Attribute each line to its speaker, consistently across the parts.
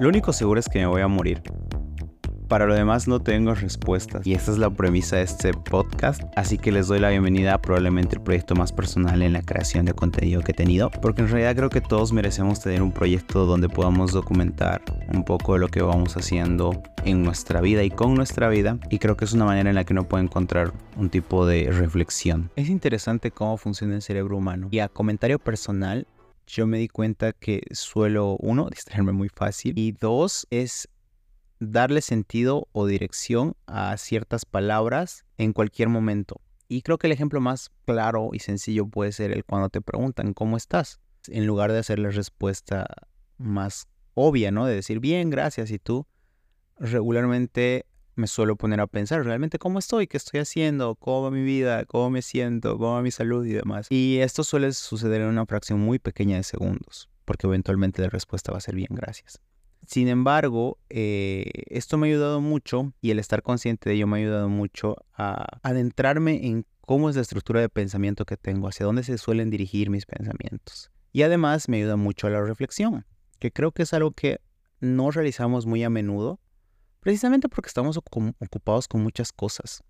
Speaker 1: Lo único seguro es que me voy a morir. Para lo demás no tengo respuestas. Y esta es la premisa de este podcast, así que les doy la bienvenida a probablemente el proyecto más personal en la creación de contenido que he tenido, porque en realidad creo que todos merecemos tener un proyecto donde podamos documentar un poco de lo que vamos haciendo en nuestra vida y con nuestra vida. Y creo que es una manera en la que uno puede encontrar un tipo de reflexión. Es interesante cómo funciona el cerebro humano. Y a comentario personal yo me di cuenta que suelo, uno, distraerme muy fácil y dos, es darle sentido o dirección a ciertas palabras en cualquier momento. Y creo que el ejemplo más claro y sencillo puede ser el cuando te preguntan cómo estás, en lugar de hacer la respuesta más obvia, ¿no? De decir bien, gracias y tú regularmente me suelo poner a pensar realmente cómo estoy, qué estoy haciendo, cómo va mi vida, cómo me siento, cómo va mi salud y demás. Y esto suele suceder en una fracción muy pequeña de segundos, porque eventualmente la respuesta va a ser bien, gracias. Sin embargo, eh, esto me ha ayudado mucho y el estar consciente de ello me ha ayudado mucho a adentrarme en cómo es la estructura de pensamiento que tengo, hacia dónde se suelen dirigir mis pensamientos. Y además me ayuda mucho a la reflexión, que creo que es algo que no realizamos muy a menudo, precisamente porque estamos ocupados con muchas cosas.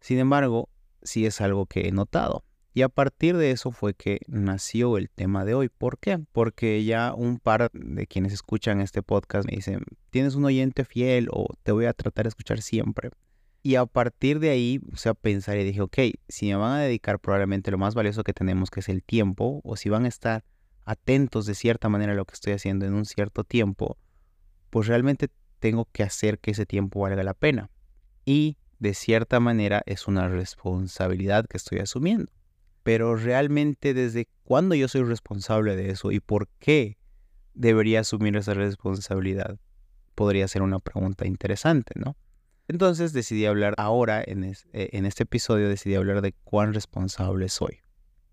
Speaker 1: Sin embargo, sí es algo que he notado. Y a partir de eso fue que nació el tema de hoy. ¿Por qué? Porque ya un par de quienes escuchan este podcast me dicen, tienes un oyente fiel o te voy a tratar de escuchar siempre. Y a partir de ahí, o sea, pensar y dije, ok, si me van a dedicar probablemente lo más valioso que tenemos, que es el tiempo, o si van a estar atentos de cierta manera a lo que estoy haciendo en un cierto tiempo, pues realmente tengo que hacer que ese tiempo valga la pena. Y de cierta manera es una responsabilidad que estoy asumiendo pero realmente desde cuándo yo soy responsable de eso y por qué debería asumir esa responsabilidad, podría ser una pregunta interesante, ¿no? Entonces decidí hablar ahora, en, eh, este episodio decidí hablar de cuán responsable soy.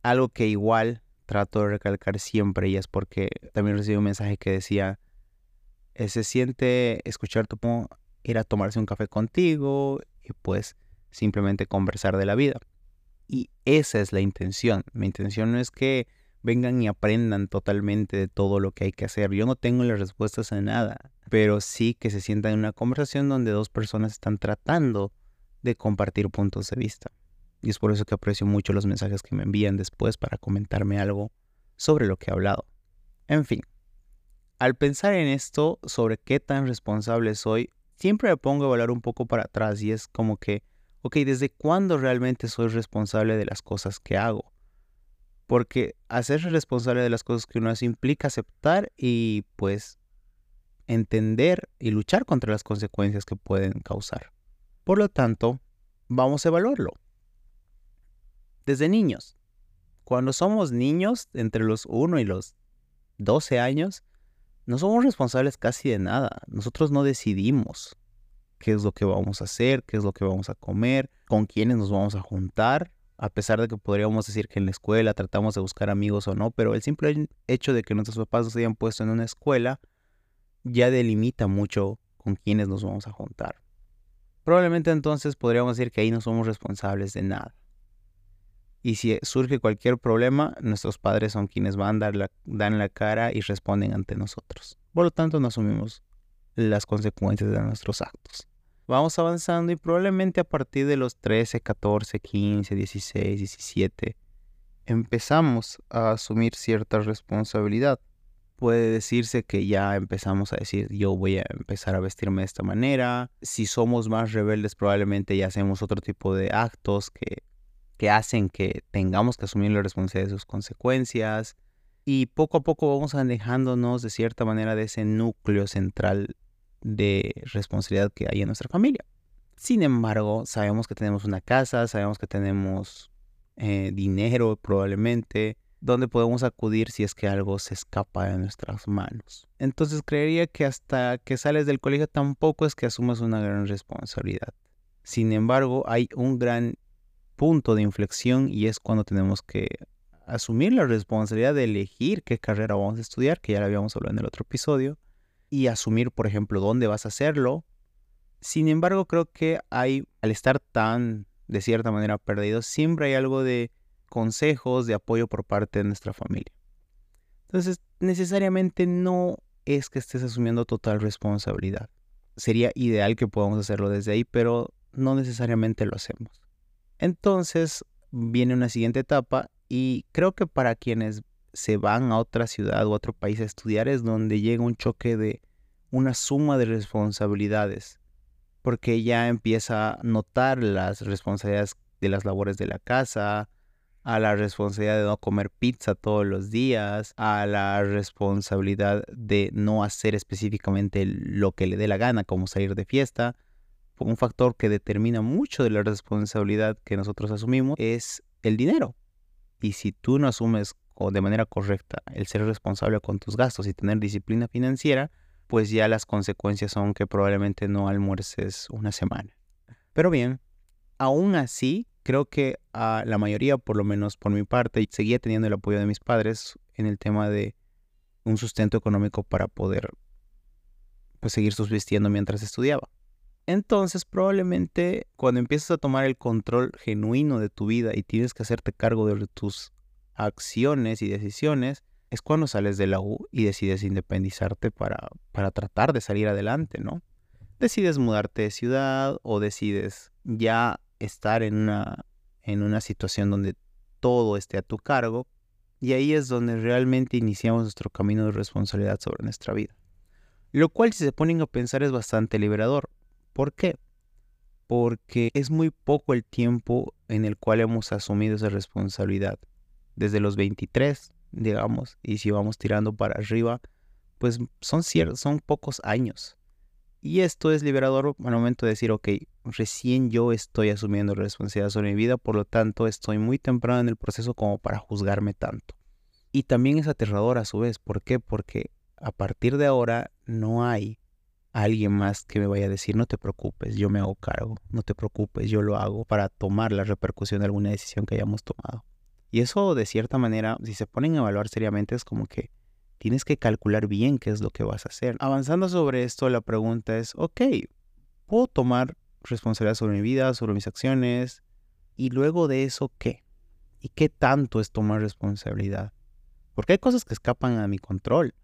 Speaker 1: Algo que igual trato de recalcar siempre y es porque también recibí un mensaje que decía, eh, se siente escuchar tu ir a tomarse un café contigo y pues simplemente conversar de la vida. Y esa es la intención. Mi intención no es que vengan y aprendan totalmente de todo lo que hay que hacer. Yo no tengo las respuestas a nada, pero sí que se sientan en una conversación donde dos personas están tratando de compartir puntos de vista. Y es por eso que aprecio mucho los mensajes que me envían después para comentarme algo sobre lo que he hablado. En fin, al pensar en esto, sobre qué tan responsable soy, siempre me pongo a volar un poco para atrás y es como que ok, ¿desde cuándo realmente soy responsable de las cosas que hago? Porque hacerse responsable de las cosas que uno hace implica aceptar y pues entender y luchar contra las consecuencias que pueden causar. Por lo tanto, vamos a evaluarlo. Desde niños. Cuando somos niños, entre los 1 y los 12 años, no somos responsables casi de nada. Nosotros no decidimos qué es lo que vamos a hacer, qué es lo que vamos a comer, con quiénes nos vamos a juntar, a pesar de que podríamos decir que en la escuela tratamos de buscar amigos o no, pero el simple hecho de que nuestros papás nos hayan puesto en una escuela ya delimita mucho con quiénes nos vamos a juntar. Probablemente entonces podríamos decir que ahí no somos responsables de nada. Y si surge cualquier problema, nuestros padres son quienes van a dar la, dan la cara y responden ante nosotros. Por lo tanto, no asumimos las consecuencias de nuestros actos vamos avanzando y probablemente a partir de los 13, 14, 15, 16, 17 empezamos a asumir cierta responsabilidad. Puede decirse que ya empezamos a decir yo voy a empezar a vestirme de esta manera. Si somos más rebeldes probablemente ya hacemos otro tipo de actos que, que hacen que tengamos que asumir la responsabilidad de sus consecuencias. Y poco a poco vamos alejándonos de cierta manera de ese núcleo central de responsabilidad que hay en nuestra familia. Sin embargo, sabemos que tenemos una casa, sabemos que tenemos eh, dinero probablemente, donde podemos acudir si es que algo se escapa de nuestras manos. Entonces creería que hasta que sales del colegio tampoco es que asumas una gran responsabilidad. Sin embargo, hay un gran punto de inflexión y es cuando tenemos que asumir la responsabilidad de elegir qué carrera vamos a estudiar, que ya lo habíamos hablado en el otro episodio, y asumir, por ejemplo, dónde vas a hacerlo. Sin embargo, creo que hay, al estar tan, de cierta manera, perdidos, siempre hay algo de consejos, de apoyo por parte de nuestra familia. Entonces, necesariamente no es que estés asumiendo total responsabilidad. Sería ideal que podamos hacerlo desde ahí, pero no necesariamente lo hacemos. Entonces viene una siguiente etapa y creo que para quienes se van a otra ciudad o otro país a estudiar es donde llega un choque de una suma de responsabilidades, porque ya empieza a notar las responsabilidades de las labores de la casa, a la responsabilidad de no comer pizza todos los días, a la responsabilidad de no hacer específicamente lo que le dé la gana, como salir de fiesta. Un factor que determina mucho de la responsabilidad que nosotros asumimos es el dinero. Y si tú no asumes de manera correcta el ser responsable con tus gastos y tener disciplina financiera, pues ya las consecuencias son que probablemente no almuerces una semana. Pero bien, aún así, creo que a la mayoría, por lo menos por mi parte, seguía teniendo el apoyo de mis padres en el tema de un sustento económico para poder pues, seguir subsistiendo mientras estudiaba. Entonces, probablemente cuando empiezas a tomar el control genuino de tu vida y tienes que hacerte cargo de tus acciones y decisiones, es cuando sales de la U y decides independizarte para, para tratar de salir adelante, ¿no? Decides mudarte de ciudad o decides ya estar en una, en una situación donde todo esté a tu cargo y ahí es donde realmente iniciamos nuestro camino de responsabilidad sobre nuestra vida. Lo cual si se ponen a pensar es bastante liberador. ¿Por qué? Porque es muy poco el tiempo en el cual hemos asumido esa responsabilidad desde los 23, digamos, y si vamos tirando para arriba, pues son, son pocos años. Y esto es liberador al momento de decir, ok, recién yo estoy asumiendo responsabilidad sobre mi vida, por lo tanto estoy muy temprano en el proceso como para juzgarme tanto. Y también es aterrador a su vez, ¿por qué? Porque a partir de ahora no hay alguien más que me vaya a decir, no te preocupes, yo me hago cargo, no te preocupes, yo lo hago para tomar la repercusión de alguna decisión que hayamos tomado. Y eso de cierta manera, si se ponen a evaluar seriamente, es como que tienes que calcular bien qué es lo que vas a hacer. Avanzando sobre esto, la pregunta es, ok, ¿puedo tomar responsabilidad sobre mi vida, sobre mis acciones? Y luego de eso, ¿qué? ¿Y qué tanto es tomar responsabilidad? Porque hay cosas que escapan a mi control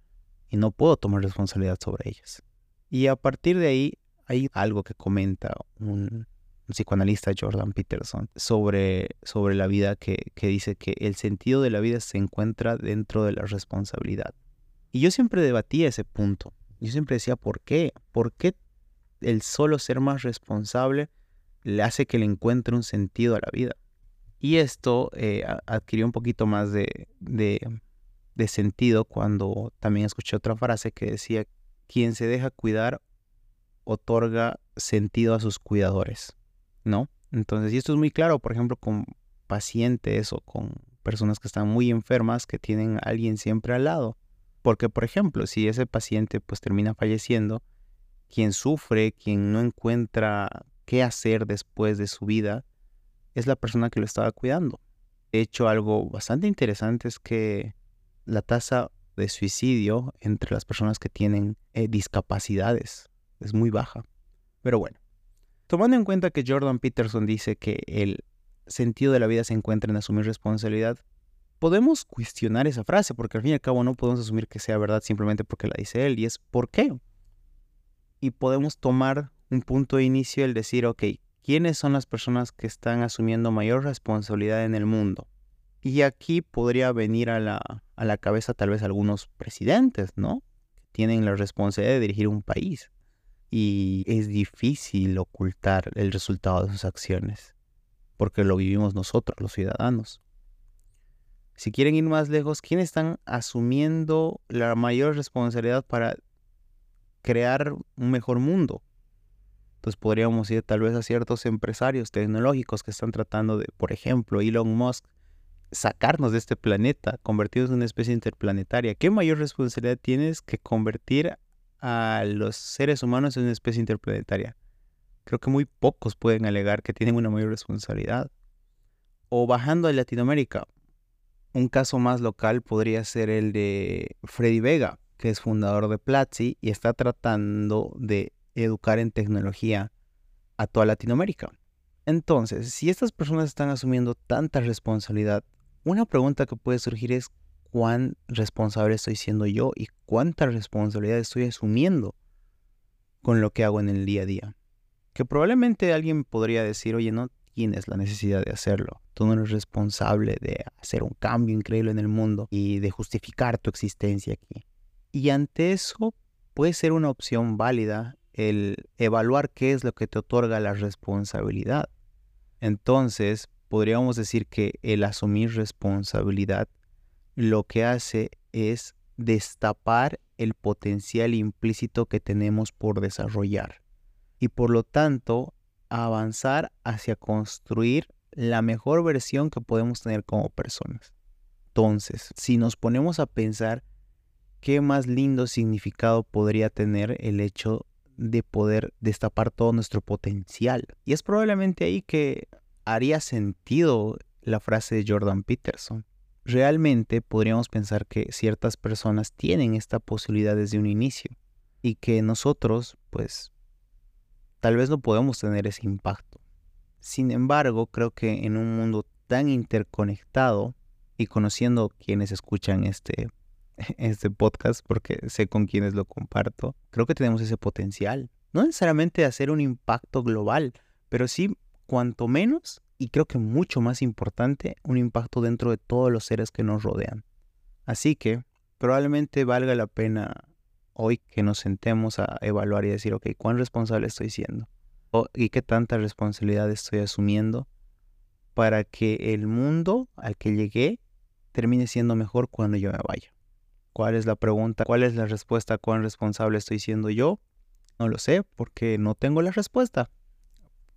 Speaker 1: y no puedo tomar responsabilidad sobre ellas. Y a partir de ahí hay algo que comenta un, psicoanalista Jordan Peterson, sobre, sobre la vida que, que dice que el sentido de la vida se encuentra dentro de la responsabilidad. Y yo siempre debatía ese punto. Yo siempre decía, ¿por qué? ¿Por qué el solo ser más responsable le hace que le encuentre un sentido a la vida? Y esto eh, adquirió un poquito más de, de, de sentido cuando también escuché otra frase que decía, quien se deja cuidar otorga sentido a sus cuidadores. ¿no? Entonces, y esto es muy claro, por ejemplo, con pacientes o con personas que están muy enfermas que tienen a alguien siempre al lado. Porque, por ejemplo, si ese paciente pues termina falleciendo, quien sufre, quien no encuentra qué hacer después de su vida, es la persona que lo estaba cuidando. De hecho, algo bastante interesante es que la tasa de suicidio entre las personas que tienen eh, discapacidades es muy baja. Pero bueno, Tomando en cuenta que Jordan Peterson dice que el sentido de la vida se encuentra en asumir responsabilidad, podemos cuestionar esa frase, porque al fin y al cabo no podemos asumir que sea verdad simplemente porque la dice él, y es ¿por qué? Y podemos tomar un punto de inicio el decir, ok, ¿quiénes son las personas que están asumiendo mayor responsabilidad en el mundo? Y aquí podría venir a la, a la cabeza tal vez algunos presidentes, ¿no? Que tienen la responsabilidad de dirigir un país y es difícil ocultar el resultado de sus acciones, porque lo vivimos nosotros, los ciudadanos. Si quieren ir más lejos, ¿quiénes están asumiendo la mayor responsabilidad para crear un mejor mundo? Entonces podríamos ir tal vez a ciertos empresarios tecnológicos que están tratando de, por ejemplo, Elon Musk, sacarnos de este planeta, convertirnos en una especie interplanetaria. ¿Qué mayor responsabilidad tienes que convertir a los seres humanos en una especie interplanetaria. Creo que muy pocos pueden alegar que tienen una mayor responsabilidad. O bajando a Latinoamérica, un caso más local podría ser el de Freddy Vega, que es fundador de Platzi y está tratando de educar en tecnología a toda Latinoamérica. Entonces, si estas personas están asumiendo tanta responsabilidad, una pregunta que puede surgir es cuán responsable estoy siendo yo y cuánta responsabilidad estoy asumiendo con lo que hago en el día a día. Que probablemente alguien podría decir, oye, no tienes la necesidad de hacerlo. Tú no eres responsable de hacer un cambio increíble en el mundo y de justificar tu existencia aquí. Y ante eso puede ser una opción válida el evaluar qué es lo que te otorga la responsabilidad. Entonces, podríamos decir que el asumir responsabilidad lo que hace es destapar el potencial implícito que tenemos por desarrollar y por lo tanto avanzar hacia construir la mejor versión que podemos tener como personas. Entonces, si nos ponemos a pensar qué más lindo significado podría tener el hecho de poder destapar todo nuestro potencial. Y es probablemente ahí que haría sentido la frase de Jordan Peterson. Realmente podríamos pensar que ciertas personas tienen esta posibilidad desde un inicio y que nosotros, pues, tal vez no podemos tener ese impacto. Sin embargo, creo que en un mundo tan interconectado y conociendo quienes escuchan este, este podcast, porque sé con quienes lo comparto, creo que tenemos ese potencial. No necesariamente hacer un impacto global, pero sí cuanto menos, y creo que mucho más importante, un impacto dentro de todos los seres que nos rodean. Así que probablemente valga la pena hoy que nos sentemos a evaluar y decir, ok, ¿cuán responsable estoy siendo? ¿Y qué tanta responsabilidad estoy asumiendo para que el mundo al que llegué termine siendo mejor cuando yo me vaya? ¿Cuál es la pregunta? ¿Cuál es la respuesta? ¿Cuán responsable estoy siendo yo? No lo sé porque no tengo la respuesta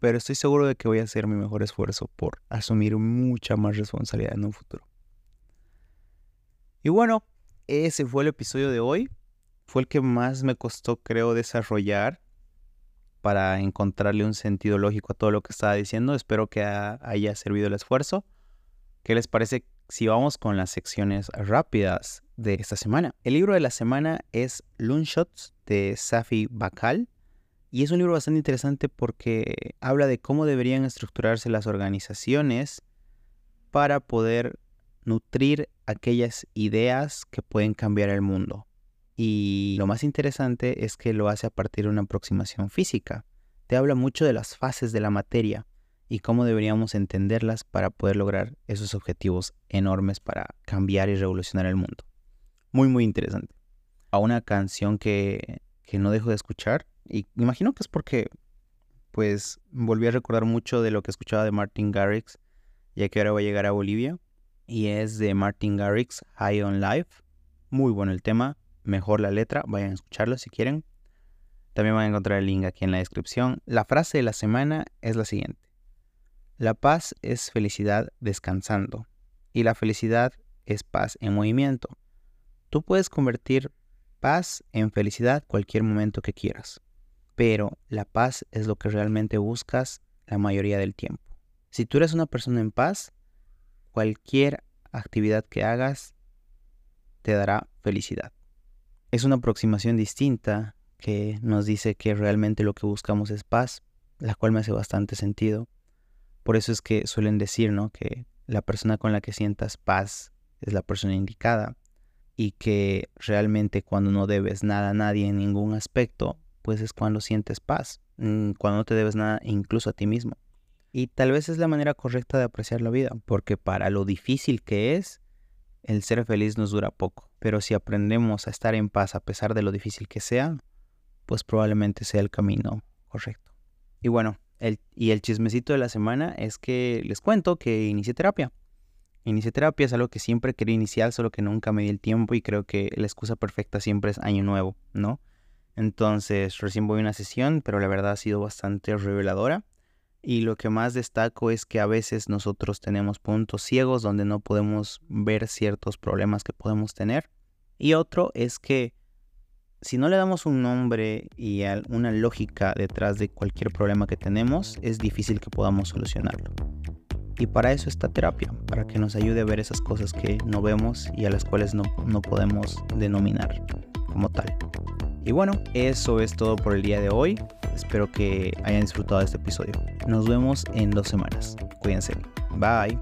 Speaker 1: pero estoy seguro de que voy a hacer mi mejor esfuerzo por asumir mucha más responsabilidad en un futuro. Y bueno, ese fue el episodio de hoy. Fue el que más me costó, creo, desarrollar para encontrarle un sentido lógico a todo lo que estaba diciendo. Espero que haya servido el esfuerzo. ¿Qué les parece si vamos con las secciones rápidas de esta semana? El libro de la semana es Loonshots de Safi Bakal. Y es un libro bastante interesante porque habla de cómo deberían estructurarse las organizaciones para poder nutrir aquellas ideas que pueden cambiar el mundo. Y lo más interesante es que lo hace a partir de una aproximación física. Te habla mucho de las fases de la materia y cómo deberíamos entenderlas para poder lograr esos objetivos enormes para cambiar y revolucionar el mundo. Muy, muy interesante. A una canción que, que no dejo de escuchar y imagino que es porque, pues, volví a recordar mucho de lo que escuchaba de Martin Garrix, ya que ahora voy a llegar a Bolivia. Y es de Martin Garrix, High on Life. Muy bueno el tema, mejor la letra, vayan a escucharlo si quieren. También van a encontrar el link aquí en la descripción. La frase de la semana es la siguiente. La paz es felicidad descansando y la felicidad es paz en movimiento. Tú puedes convertir paz en felicidad cualquier momento que quieras pero la paz es lo que realmente buscas la mayoría del tiempo. Si tú eres una persona en paz, cualquier actividad que hagas te dará felicidad. Es una aproximación distinta que nos dice que realmente lo que buscamos es paz, la cual me hace bastante sentido. Por eso es que suelen decir, ¿no? Que la persona con la que sientas paz es la persona indicada y que realmente cuando no debes nada a nadie en ningún aspecto, pues es cuando sientes paz, mm, cuando no te debes nada incluso a ti mismo. Y tal vez es la manera correcta de apreciar la vida, porque para lo difícil que es, el ser feliz nos dura poco. Pero si aprendemos a estar en paz a pesar de lo difícil que sea, pues probablemente sea el camino correcto. Y bueno, el, y el chismecito de la semana es que les cuento que inicié terapia. Inicié terapia es algo que siempre quería iniciar, solo que nunca me di el tiempo y creo que la excusa perfecta siempre es año nuevo, ¿no? Entonces recién voy a una sesión, pero la verdad ha sido bastante reveladora. Y lo que más destaco es que a veces nosotros tenemos puntos ciegos donde no podemos ver ciertos problemas que podemos tener. Y otro es que si no le damos un nombre y una lógica detrás de cualquier problema que tenemos, es difícil que podamos solucionarlo. Y para eso está terapia, para que nos ayude a ver esas cosas que no vemos y a las cuales no, no podemos denominar como tal. Y bueno, eso es todo por el día de hoy. Espero que hayan disfrutado de este episodio. Nos vemos en dos semanas. Cuídense. Bye.